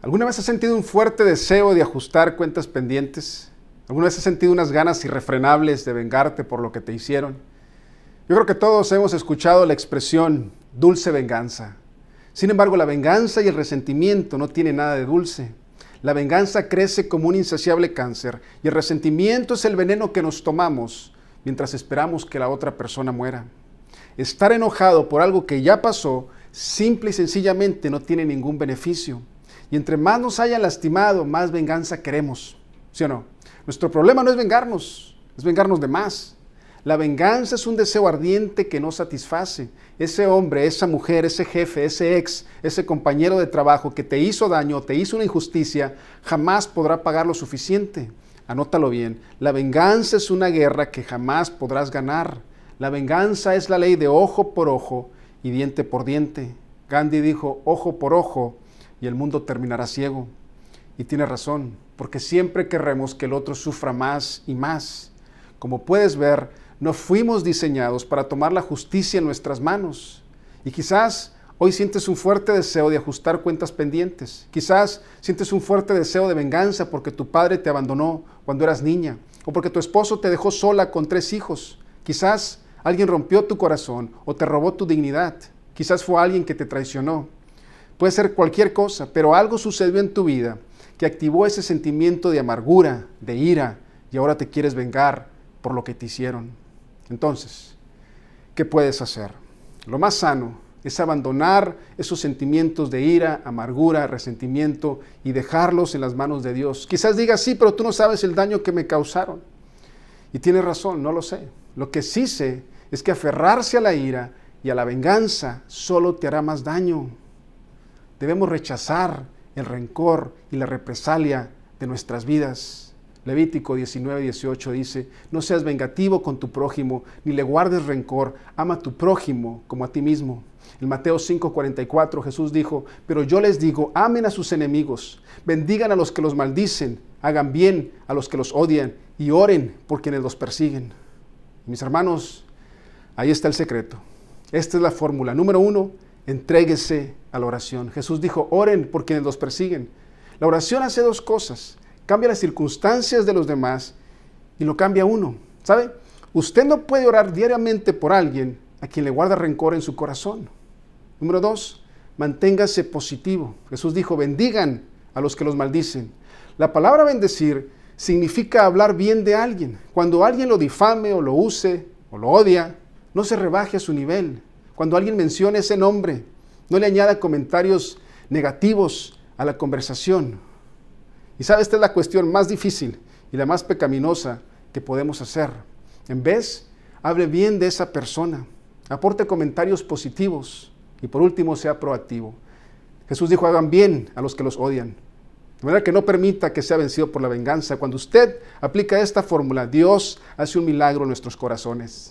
¿Alguna vez has sentido un fuerte deseo de ajustar cuentas pendientes? ¿Alguna vez has sentido unas ganas irrefrenables de vengarte por lo que te hicieron? Yo creo que todos hemos escuchado la expresión dulce venganza. Sin embargo, la venganza y el resentimiento no tienen nada de dulce. La venganza crece como un insaciable cáncer y el resentimiento es el veneno que nos tomamos mientras esperamos que la otra persona muera. Estar enojado por algo que ya pasó simple y sencillamente no tiene ningún beneficio. Y entre más nos hayan lastimado, más venganza queremos. ¿Sí o no? Nuestro problema no es vengarnos, es vengarnos de más. La venganza es un deseo ardiente que no satisface. Ese hombre, esa mujer, ese jefe, ese ex, ese compañero de trabajo que te hizo daño, te hizo una injusticia, jamás podrá pagar lo suficiente. Anótalo bien. La venganza es una guerra que jamás podrás ganar. La venganza es la ley de ojo por ojo y diente por diente. Gandhi dijo, ojo por ojo y el mundo terminará ciego. Y tiene razón, porque siempre querremos que el otro sufra más y más. Como puedes ver, no fuimos diseñados para tomar la justicia en nuestras manos. Y quizás hoy sientes un fuerte deseo de ajustar cuentas pendientes. Quizás sientes un fuerte deseo de venganza porque tu padre te abandonó cuando eras niña o porque tu esposo te dejó sola con tres hijos. Quizás alguien rompió tu corazón o te robó tu dignidad. Quizás fue alguien que te traicionó. Puede ser cualquier cosa, pero algo sucedió en tu vida que activó ese sentimiento de amargura, de ira, y ahora te quieres vengar por lo que te hicieron. Entonces, ¿qué puedes hacer? Lo más sano es abandonar esos sentimientos de ira, amargura, resentimiento y dejarlos en las manos de Dios. Quizás digas, sí, pero tú no sabes el daño que me causaron. Y tienes razón, no lo sé. Lo que sí sé es que aferrarse a la ira y a la venganza solo te hará más daño. Debemos rechazar el rencor y la represalia de nuestras vidas. Levítico 19, 18 dice, no seas vengativo con tu prójimo, ni le guardes rencor, ama a tu prójimo como a ti mismo. En Mateo 5, 44 Jesús dijo, pero yo les digo, amen a sus enemigos, bendigan a los que los maldicen, hagan bien a los que los odian y oren por quienes los persiguen. Mis hermanos, ahí está el secreto. Esta es la fórmula. Número uno, entréguese a la oración. Jesús dijo, oren por quienes los persiguen. La oración hace dos cosas. Cambia las circunstancias de los demás y lo cambia uno. ¿Sabe? Usted no puede orar diariamente por alguien a quien le guarda rencor en su corazón. Número dos, manténgase positivo. Jesús dijo, bendigan a los que los maldicen. La palabra bendecir significa hablar bien de alguien. Cuando alguien lo difame o lo use o lo odia, no se rebaje a su nivel. Cuando alguien mencione ese nombre, no le añada comentarios negativos a la conversación. Y sabe, esta es la cuestión más difícil y la más pecaminosa que podemos hacer. En vez, hable bien de esa persona, aporte comentarios positivos y por último sea proactivo. Jesús dijo, hagan bien a los que los odian. De manera que no permita que sea vencido por la venganza. Cuando usted aplica esta fórmula, Dios hace un milagro en nuestros corazones.